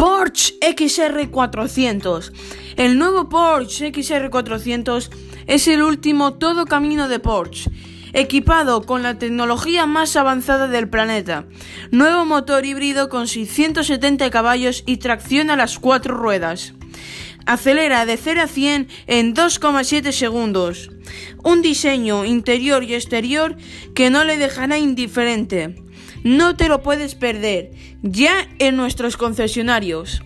Porsche XR400. El nuevo Porsche XR400 es el último todo camino de Porsche, equipado con la tecnología más avanzada del planeta. Nuevo motor híbrido con 670 caballos y tracción a las cuatro ruedas. Acelera de 0 a 100 en 2,7 segundos. Un diseño interior y exterior que no le dejará indiferente. No te lo puedes perder, ya en nuestros concesionarios.